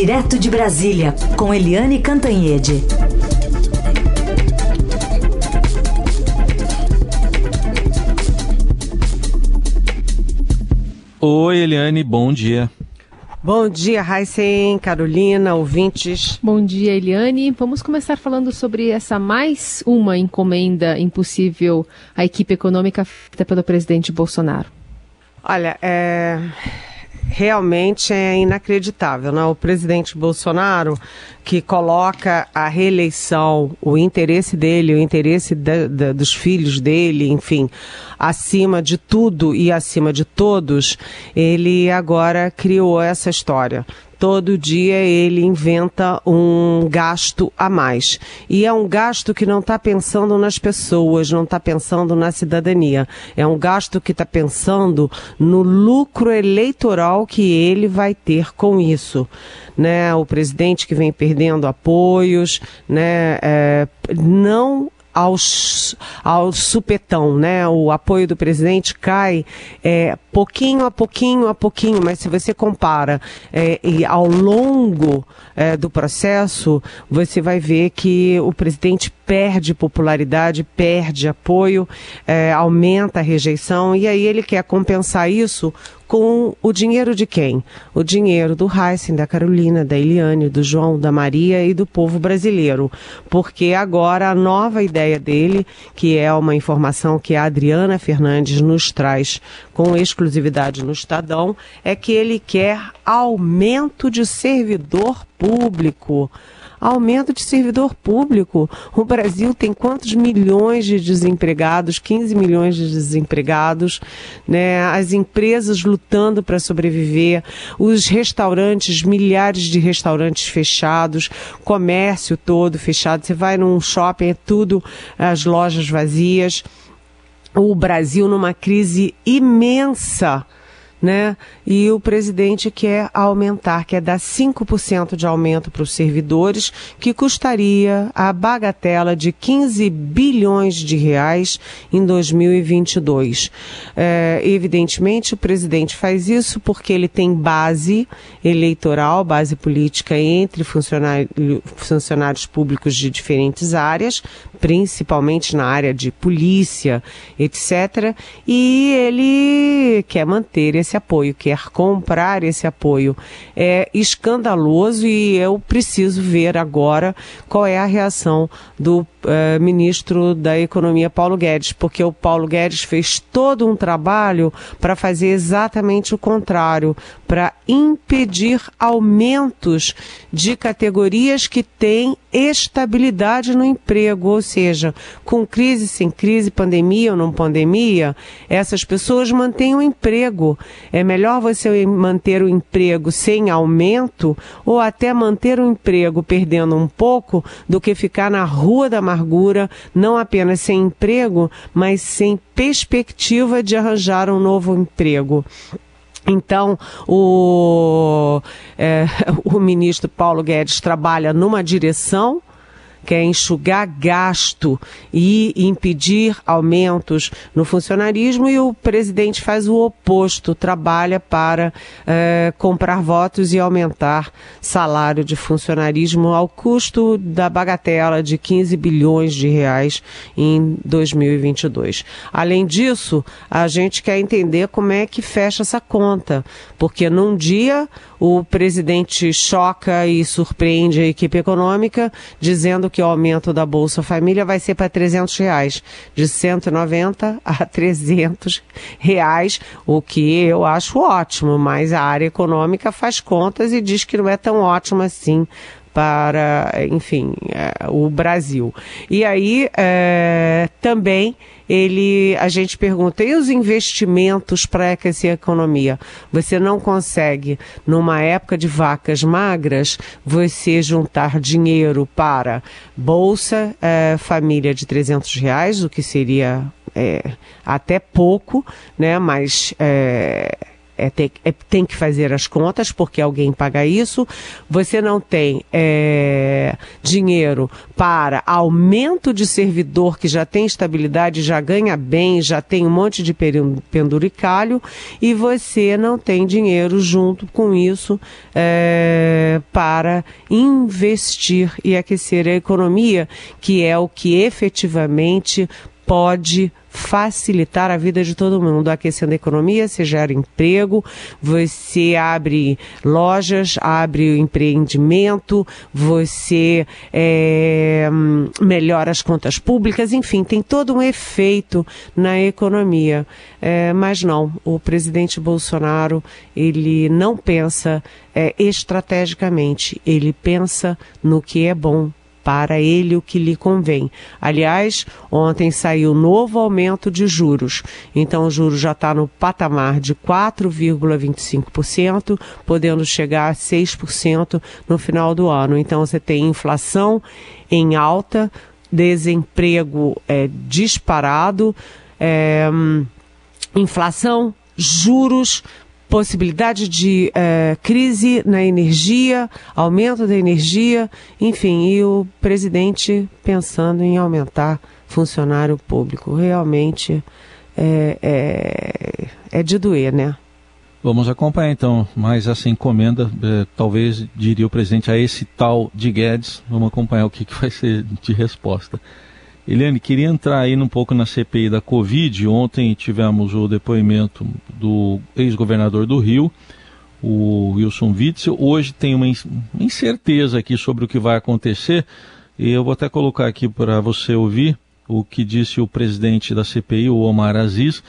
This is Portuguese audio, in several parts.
Direto de Brasília, com Eliane Cantanhede. Oi, Eliane, bom dia. Bom dia, Heisen, Carolina, ouvintes. Bom dia, Eliane. Vamos começar falando sobre essa mais uma encomenda impossível à equipe econômica feita pelo presidente Bolsonaro. Olha, é, realmente é inacreditável, né? O presidente Bolsonaro que coloca a reeleição, o interesse dele, o interesse de, de, dos filhos dele, enfim, acima de tudo e acima de todos, ele agora criou essa história todo dia ele inventa um gasto a mais. E é um gasto que não está pensando nas pessoas, não está pensando na cidadania. É um gasto que está pensando no lucro eleitoral que ele vai ter com isso. Né? O presidente que vem perdendo apoios, né? É, não aos, ao supetão, né? O apoio do presidente cai é, pouquinho a pouquinho a pouquinho, mas se você compara é, e ao longo é, do processo, você vai ver que o presidente perde popularidade, perde apoio, é, aumenta a rejeição e aí ele quer compensar isso com o dinheiro de quem? O dinheiro do Heisen, da Carolina, da Eliane, do João, da Maria e do povo brasileiro. Porque agora a nova ideia dele, que é uma informação que a Adriana Fernandes nos traz com exclusividade no Estadão, é que ele quer aumento de servidor público aumento de servidor público. O Brasil tem quantos milhões de desempregados? 15 milhões de desempregados, né? As empresas lutando para sobreviver, os restaurantes, milhares de restaurantes fechados, comércio todo fechado. Você vai num shopping, é tudo as lojas vazias. O Brasil numa crise imensa né? E o presidente quer aumentar, quer dar 5% de aumento para os servidores, que custaria a bagatela de 15 bilhões de reais em 2022. É, evidentemente, o presidente faz isso porque ele tem base eleitoral, base política entre funcionários, funcionários públicos de diferentes áreas, principalmente na área de polícia, etc. E ele quer manter esse apoio, quer comprar esse apoio. É escandaloso e eu preciso ver agora qual é a reação do uh, ministro da Economia, Paulo Guedes, porque o Paulo Guedes fez todo um trabalho para fazer exatamente o contrário, para impedir aumentos de categorias que têm estabilidade no emprego, ou seja, com crise, sem crise, pandemia ou não pandemia, essas pessoas mantêm o emprego. É melhor você manter o emprego sem aumento ou até manter o emprego perdendo um pouco do que ficar na rua da amargura, não apenas sem emprego, mas sem perspectiva de arranjar um novo emprego. Então, o, é, o ministro Paulo Guedes trabalha numa direção quer enxugar gasto e impedir aumentos no funcionarismo e o presidente faz o oposto, trabalha para eh, comprar votos e aumentar salário de funcionarismo ao custo da bagatela de 15 bilhões de reais em 2022. Além disso, a gente quer entender como é que fecha essa conta, porque num dia o presidente choca e surpreende a equipe econômica dizendo que que o aumento da Bolsa Família vai ser para 300 reais, de 190 a 300 reais, o que eu acho ótimo, mas a área econômica faz contas e diz que não é tão ótimo assim para, enfim, é, o Brasil. E aí é, também ele, a gente pergunta, e os investimentos para aquecer a economia? Você não consegue, numa época de vacas magras, você juntar dinheiro para Bolsa é, Família de 300 reais, o que seria é, até pouco, né? Mas é, ter, é, tem que fazer as contas, porque alguém paga isso. Você não tem é, dinheiro para aumento de servidor que já tem estabilidade, já ganha bem, já tem um monte de penduricalho, e você não tem dinheiro junto com isso é, para investir e aquecer a economia, que é o que efetivamente pode facilitar a vida de todo mundo, aquecendo a economia, você gera emprego, você abre lojas, abre empreendimento, você é, melhora as contas públicas, enfim, tem todo um efeito na economia. É, mas não, o presidente Bolsonaro, ele não pensa é, estrategicamente, ele pensa no que é bom para ele o que lhe convém. Aliás, ontem saiu novo aumento de juros. Então, o juro já está no patamar de 4,25%, podendo chegar a 6% no final do ano. Então, você tem inflação em alta, desemprego é, disparado, é, inflação, juros possibilidade de é, crise na energia, aumento da energia, enfim, e o presidente pensando em aumentar funcionário público. Realmente é, é, é de doer, né? Vamos acompanhar então mais essa encomenda, é, talvez diria o presidente a esse tal de Guedes. Vamos acompanhar o que, que vai ser de resposta. Eliane, queria entrar aí um pouco na CPI da Covid. Ontem tivemos o depoimento do ex-governador do Rio, o Wilson Witzel. Hoje tem uma incerteza aqui sobre o que vai acontecer. E eu vou até colocar aqui para você ouvir o que disse o presidente da CPI, o Omar Aziz,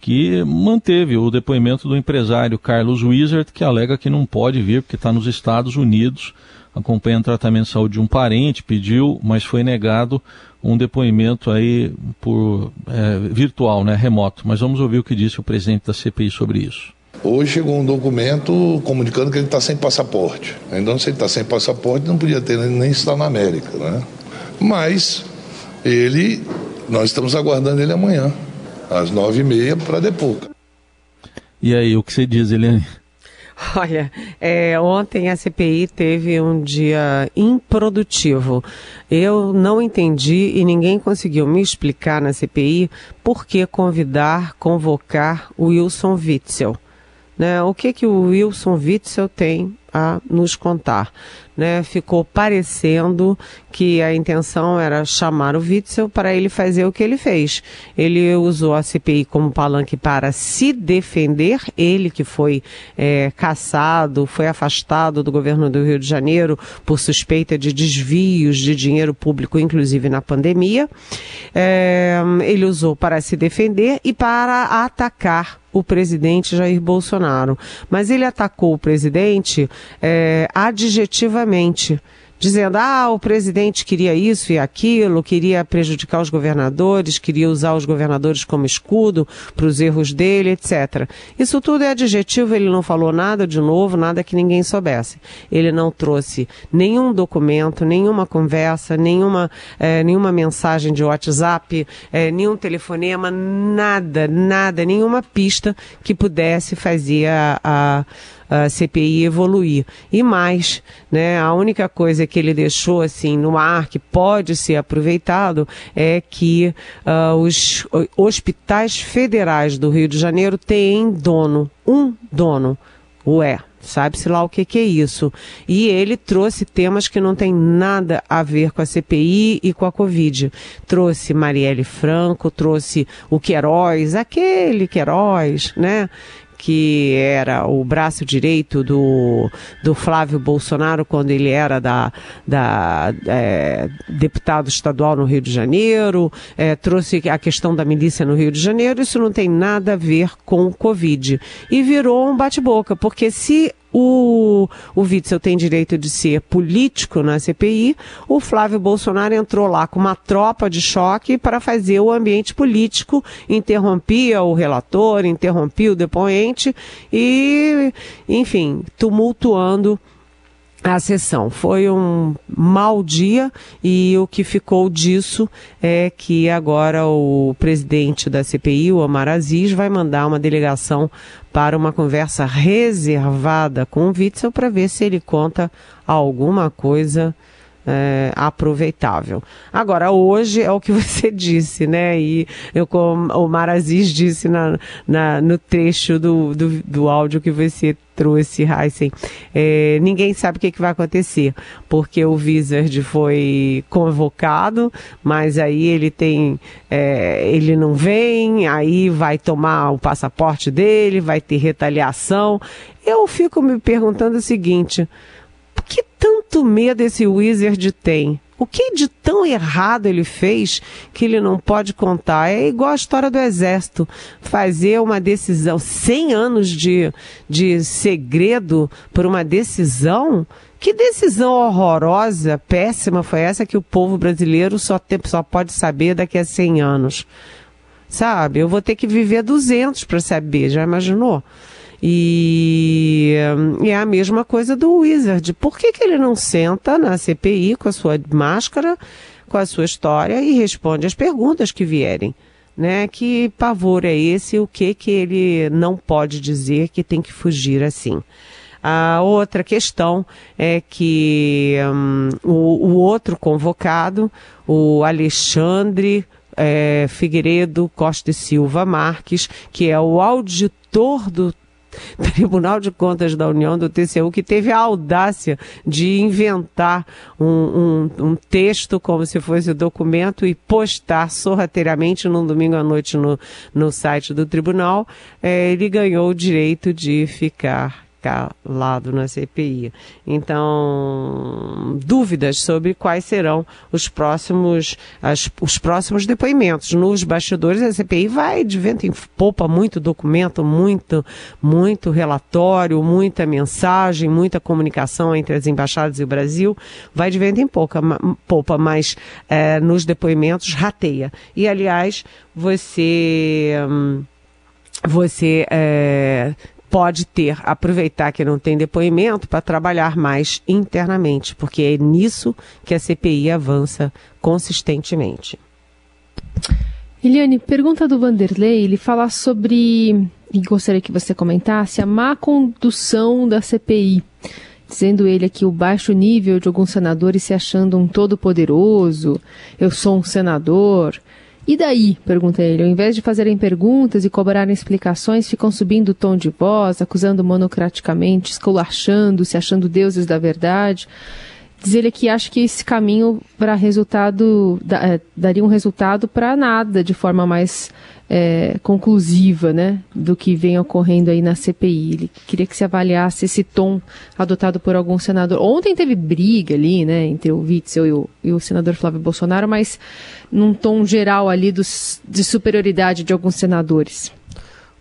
que manteve o depoimento do empresário Carlos Wizard, que alega que não pode vir porque está nos Estados Unidos, acompanha o tratamento de saúde de um parente, pediu, mas foi negado um depoimento aí por é, virtual, né, remoto. Mas vamos ouvir o que disse o presidente da CPI sobre isso. Hoje chegou um documento comunicando que ele está sem passaporte. Então, se ele está sem passaporte, não podia ter nem estar na América, né? Mas ele, nós estamos aguardando ele amanhã, às nove e meia, para depor. E aí, o que você diz, Eliane? Olha, é, ontem a CPI teve um dia improdutivo. Eu não entendi e ninguém conseguiu me explicar na CPI por que convidar, convocar o Wilson Witzel. Né? O que, que o Wilson Witzel tem a nos contar? Né, ficou parecendo que a intenção era chamar o Witzel para ele fazer o que ele fez. Ele usou a CPI como palanque para se defender, ele que foi é, caçado, foi afastado do governo do Rio de Janeiro por suspeita de desvios de dinheiro público, inclusive na pandemia. É, ele usou para se defender e para atacar o presidente Jair Bolsonaro. Mas ele atacou o presidente é, adjetivamente dizendo: ah, o presidente queria isso e aquilo, queria prejudicar os governadores, queria usar os governadores como escudo para os erros dele, etc. Isso tudo é adjetivo, ele não falou nada de novo, nada que ninguém soubesse. Ele não trouxe nenhum documento, nenhuma conversa, nenhuma, é, nenhuma mensagem de WhatsApp, é, nenhum telefonema, nada, nada, nenhuma pista que pudesse fazer a, a a CPI evoluir. E mais, né, a única coisa que ele deixou assim no ar que pode ser aproveitado é que uh, os hospitais federais do Rio de Janeiro têm dono, um dono, Ué, sabe-se lá o que, que, é isso. E ele trouxe temas que não tem nada a ver com a CPI e com a Covid. Trouxe Marielle Franco, trouxe o Queiroz, aquele Queiroz, né? Que era o braço direito do, do Flávio Bolsonaro quando ele era da, da é, deputado estadual no Rio de Janeiro, é, trouxe a questão da milícia no Rio de Janeiro, isso não tem nada a ver com Covid. E virou um bate-boca, porque se o, o Witzel tem direito de ser político na CPI. O Flávio Bolsonaro entrou lá com uma tropa de choque para fazer o ambiente político, interrompia o relator, interrompia o depoente e, enfim, tumultuando a sessão. Foi um mau dia e o que ficou disso é que agora o presidente da CPI, o Omar Aziz, vai mandar uma delegação para uma conversa reservada com o Witzel para ver se ele conta alguma coisa é, aproveitável. Agora, hoje é o que você disse, né? E eu, como o Maraziz disse na, na, no trecho do, do, do áudio que você trouxe, Heisen, é, ninguém sabe o que, que vai acontecer, porque o Wizard foi convocado, mas aí ele tem, é, ele não vem, aí vai tomar o passaporte dele, vai ter retaliação. Eu fico me perguntando o seguinte, tanto medo esse Wizard tem? O que de tão errado ele fez que ele não pode contar? É igual a história do Exército. Fazer uma decisão, 100 anos de, de segredo por uma decisão? Que decisão horrorosa, péssima foi essa que o povo brasileiro só, tem, só pode saber daqui a 100 anos? Sabe? Eu vou ter que viver 200 para saber, já imaginou? E, é a mesma coisa do Wizard. Por que, que ele não senta na CPI com a sua máscara, com a sua história e responde as perguntas que vierem? Né? Que pavor é esse? O que que ele não pode dizer que tem que fugir assim? A outra questão é que um, o, o, outro convocado, o Alexandre é, Figueiredo Costa e Silva Marques, que é o auditor do Tribunal de Contas da União, do TCU, que teve a audácia de inventar um, um, um texto como se fosse documento e postar sorrateiramente num domingo à noite no, no site do tribunal, é, ele ganhou o direito de ficar calado na CPI. Então, dúvidas sobre quais serão os próximos, as, os próximos depoimentos. Nos bastidores, a CPI vai de vento em popa, muito documento, muito, muito relatório, muita mensagem, muita comunicação entre as embaixadas e o Brasil, vai de vento em pouca, popa, mas é, nos depoimentos rateia. E, aliás, você. Hum, você é, pode ter, aproveitar que não tem depoimento para trabalhar mais internamente, porque é nisso que a CPI avança consistentemente. Eliane, pergunta do Vanderlei, ele fala sobre, e gostaria que você comentasse, a má condução da CPI. Dizendo ele aqui o baixo nível de alguns senadores se achando um todo poderoso, eu sou um senador, e daí? pergunta ele. Ao invés de fazerem perguntas e cobrarem explicações, ficam subindo o tom de voz, acusando monocraticamente, esculachando, se achando deuses da verdade. Diz ele que acha que esse caminho para resultado da, é, daria um resultado para nada de forma mais é, conclusiva, né, do que vem ocorrendo aí na CPI. Ele queria que se avaliasse esse tom adotado por algum senador. Ontem teve briga ali, né, entre o Witzel e o, e o senador Flávio Bolsonaro, mas num tom geral ali dos, de superioridade de alguns senadores.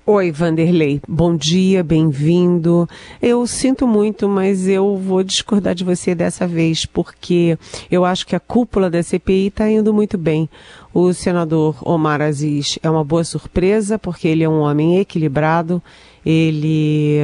Oi, Vanderlei. Bom dia, bem-vindo. Eu sinto muito, mas eu vou discordar de você dessa vez, porque eu acho que a cúpula da CPI está indo muito bem. O senador Omar Aziz é uma boa surpresa, porque ele é um homem equilibrado, ele,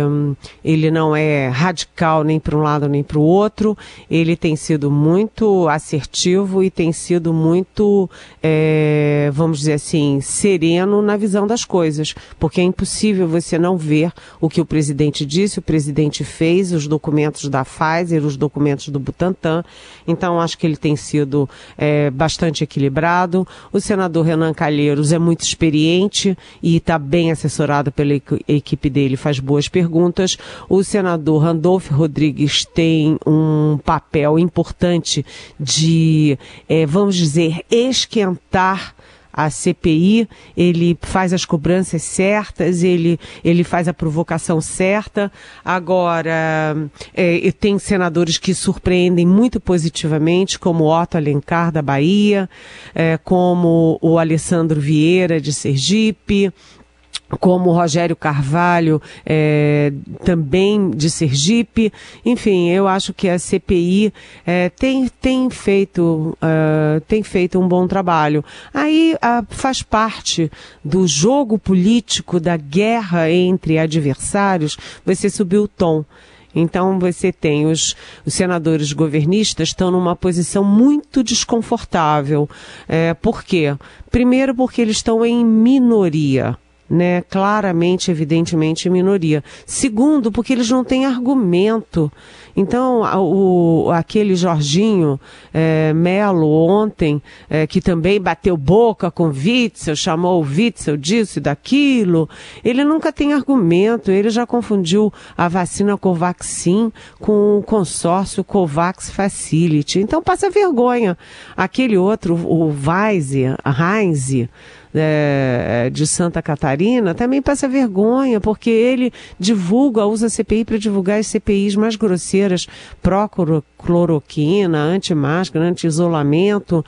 ele não é radical nem para um lado nem para o outro, ele tem sido muito assertivo e tem sido muito, é, vamos dizer assim, sereno na visão das coisas, porque é impossível você não ver o que o presidente disse, o presidente fez, os documentos da Pfizer, os documentos do Butantan, então acho que ele tem sido é, bastante equilibrado. O senador Renan Calheiros é muito experiente e está bem assessorado pela equipe dele, faz boas perguntas. O senador Randolph Rodrigues tem um papel importante de, é, vamos dizer, esquentar a CPI, ele faz as cobranças certas, ele, ele faz a provocação certa. Agora, é, tem senadores que surpreendem muito positivamente, como Otto Alencar, da Bahia, é, como o Alessandro Vieira, de Sergipe, como Rogério Carvalho, é, também de Sergipe. Enfim, eu acho que a CPI é, tem, tem, feito, uh, tem feito um bom trabalho. Aí uh, faz parte do jogo político, da guerra entre adversários, você subir o tom. Então você tem os, os senadores governistas estão numa posição muito desconfortável. É, por quê? Primeiro porque eles estão em minoria né, claramente, evidentemente, minoria. Segundo, porque eles não têm argumento. Então, o, aquele Jorginho é, Melo ontem, é, que também bateu boca com Witzel, chamou o Witzel disso e daquilo, ele nunca tem argumento, ele já confundiu a vacina Covaxin com o consórcio Covax Facility. Então, passa vergonha. Aquele outro, o Weise, Heinz, é, de Santa Catarina também passa vergonha, porque ele divulga, usa a CPI para divulgar as CPIs mais grosseiras, pró-cloroquina, anti-máscara, anti-isolamento.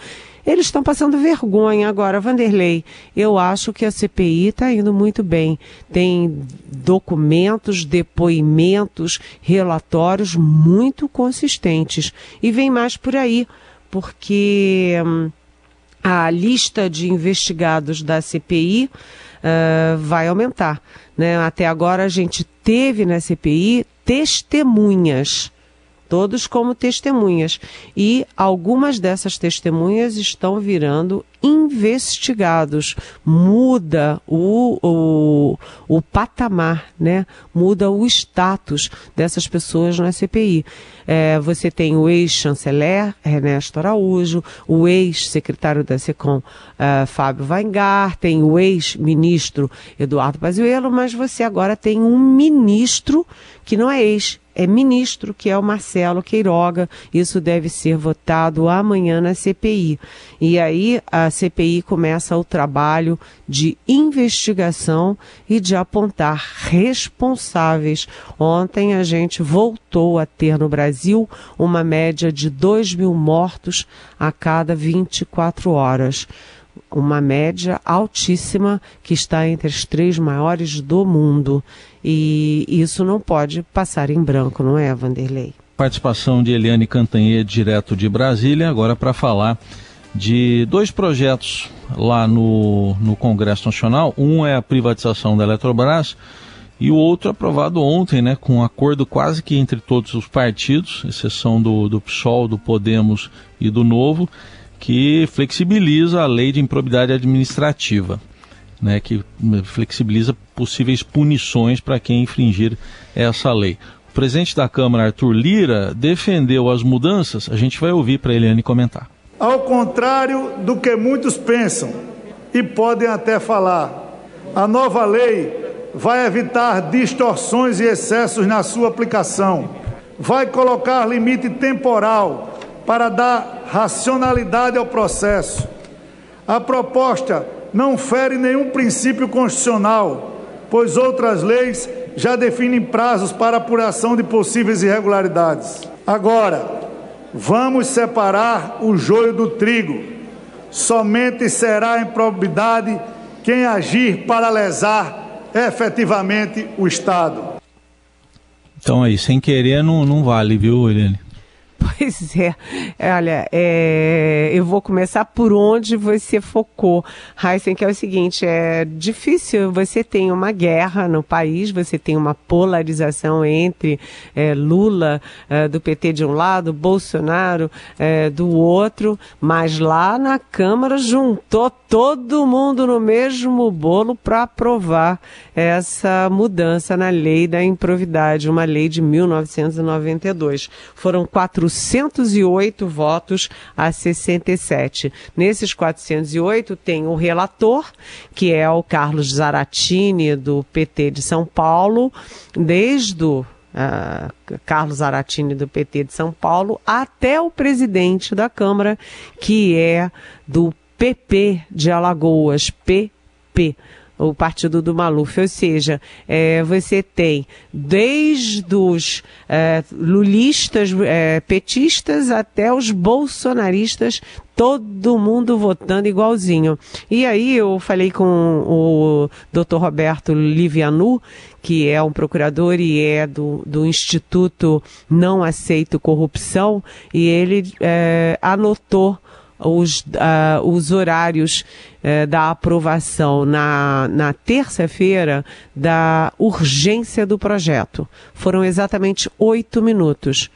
Eles estão passando vergonha agora. Vanderlei, eu acho que a CPI está indo muito bem. Tem documentos, depoimentos, relatórios muito consistentes. E vem mais por aí, porque. A lista de investigados da CPI uh, eh, vai aumentar. Né? Até agora a gente teve na CPI testemunhas todos como testemunhas. E algumas dessas testemunhas estão virando investigados. Muda o, o, o patamar, né? Muda o status dessas pessoas na CPI. É, você tem o ex-chanceler Ernesto Araújo, o ex-secretário da SECOM uh, Fábio Weingarten, o ex-ministro Eduardo Pazuello, mas você agora tem um ministro que não é ex, é ministro, que é o Marcelo Queiroga. Isso deve ser votado amanhã na CPI. E aí a CPI começa o trabalho de investigação e de apontar responsáveis. Ontem a gente voltou a ter no Brasil uma média de 2 mil mortos a cada 24 horas uma média altíssima que está entre as três maiores do mundo. E isso não pode passar em branco, não é, Vanderlei? Participação de Eliane Cantanhê, direto de Brasília, agora para falar de dois projetos lá no, no Congresso Nacional. Um é a privatização da Eletrobras e o outro aprovado ontem, né, com um acordo quase que entre todos os partidos, exceção do, do PSOL, do Podemos e do Novo que flexibiliza a lei de improbidade administrativa, né, que flexibiliza possíveis punições para quem infringir essa lei. O presidente da Câmara, Arthur Lira, defendeu as mudanças. A gente vai ouvir para Eliane comentar. Ao contrário do que muitos pensam e podem até falar, a nova lei vai evitar distorções e excessos na sua aplicação, vai colocar limite temporal para dar racionalidade ao processo. A proposta não fere nenhum princípio constitucional, pois outras leis já definem prazos para apuração de possíveis irregularidades. Agora, vamos separar o joio do trigo. Somente será improbidade quem agir para lesar efetivamente o Estado. Então aí, sem querer não, não vale, viu, Helene? Pois é. Olha, é, eu vou começar por onde você focou, Heisen, que é o seguinte, é difícil, você tem uma guerra no país, você tem uma polarização entre é, Lula é, do PT de um lado, Bolsonaro é, do outro, mas lá na Câmara juntou todo mundo no mesmo bolo para aprovar essa mudança na lei da improvidade, uma lei de 1992. Foram 408 votos a 67. Nesses 408 tem o relator, que é o Carlos Zaratini, do PT de São Paulo, desde o Uh, Carlos Aratini do PT de São Paulo, até o presidente da Câmara, que é do PP de Alagoas, PP o partido do Maluf, ou seja, é, você tem desde os é, lulistas, é, petistas até os bolsonaristas, todo mundo votando igualzinho. E aí eu falei com o Dr. Roberto Livianu, que é um procurador e é do, do Instituto Não Aceito Corrupção, e ele é, anotou os, uh, os horários uh, da aprovação na, na terça-feira da urgência do projeto. Foram exatamente oito minutos.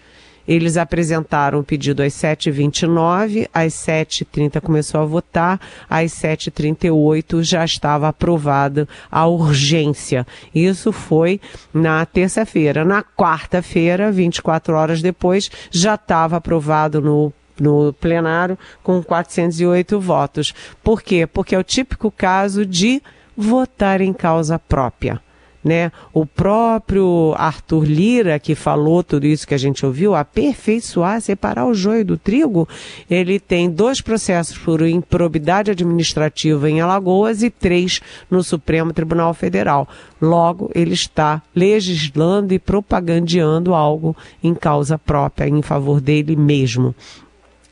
Eles apresentaram o pedido às 7h29, às 7h30 começou a votar, às 7h38 já estava aprovada a urgência. Isso foi na terça-feira. Na quarta-feira, 24 horas depois, já estava aprovado no no plenário com 408 votos. Por quê? Porque é o típico caso de votar em causa própria né? O próprio Arthur Lira, que falou tudo isso que a gente ouviu, aperfeiçoar, separar o joio do trigo, ele tem dois processos por improbidade administrativa em Alagoas e três no Supremo Tribunal Federal. Logo, ele está legislando e propagandeando algo em causa própria, em favor dele mesmo.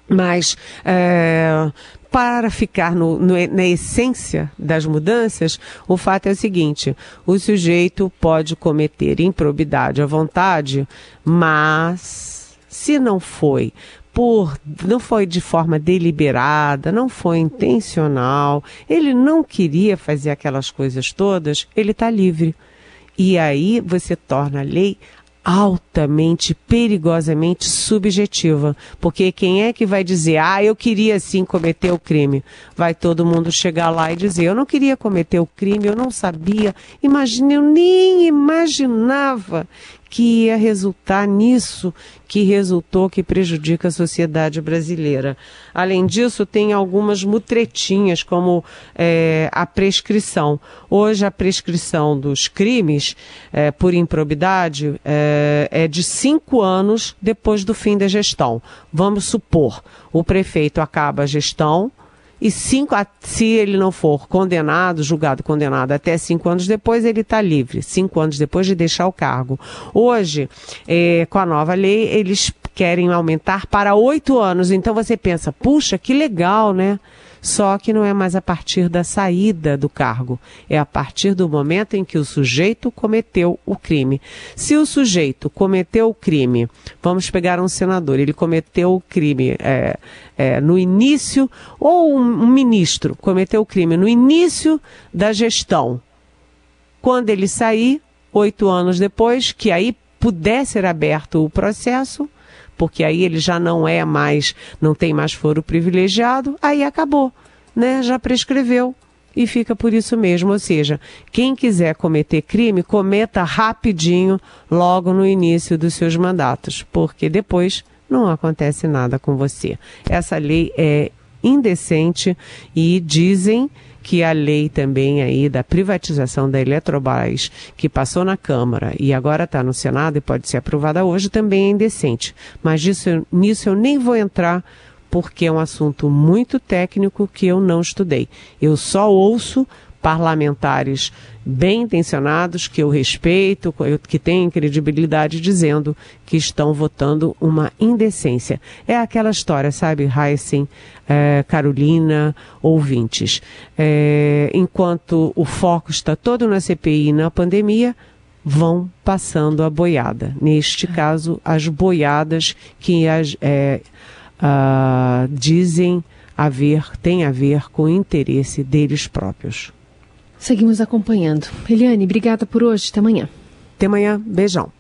Mas é, para ficar no, no, na essência das mudanças, o fato é o seguinte: o sujeito pode cometer improbidade à vontade, mas se não foi por não foi de forma deliberada, não foi intencional, ele não queria fazer aquelas coisas todas, ele está livre. E aí você torna a lei altamente, perigosamente subjetiva. Porque quem é que vai dizer, ah, eu queria sim cometer o crime? Vai todo mundo chegar lá e dizer, eu não queria cometer o crime, eu não sabia, imagine, eu nem imaginava que ia resultar nisso que resultou, que prejudica a sociedade brasileira. Além disso, tem algumas mutretinhas, como é, a prescrição. Hoje, a prescrição dos crimes é, por improbidade é, é de cinco anos depois do fim da gestão. Vamos supor, o prefeito acaba a gestão, e cinco, se ele não for condenado, julgado condenado até cinco anos depois, ele está livre, cinco anos depois de deixar o cargo. Hoje, é, com a nova lei, eles querem aumentar para oito anos. Então você pensa, puxa, que legal, né? Só que não é mais a partir da saída do cargo, é a partir do momento em que o sujeito cometeu o crime. Se o sujeito cometeu o crime, vamos pegar um senador, ele cometeu o crime é, é, no início, ou um, um ministro cometeu o crime no início da gestão. Quando ele sair, oito anos depois, que aí puder ser aberto o processo, porque aí ele já não é mais, não tem mais foro privilegiado, aí acabou, né? Já prescreveu e fica por isso mesmo. Ou seja, quem quiser cometer crime, cometa rapidinho, logo no início dos seus mandatos, porque depois não acontece nada com você. Essa lei é indecente e dizem que a lei também aí da privatização da Eletrobras, que passou na Câmara e agora está no Senado e pode ser aprovada hoje, também é indecente. Mas disso, nisso eu nem vou entrar porque é um assunto muito técnico que eu não estudei. Eu só ouço parlamentares bem intencionados, que eu respeito, que têm credibilidade, dizendo que estão votando uma indecência. É aquela história, sabe, Heisen, é, Carolina, ouvintes. É, enquanto o foco está todo na CPI e na pandemia, vão passando a boiada. Neste caso, as boiadas que as, é, uh, dizem haver, tem a ver com o interesse deles próprios. Seguimos acompanhando. Eliane, obrigada por hoje. Até amanhã. Até amanhã. Beijão.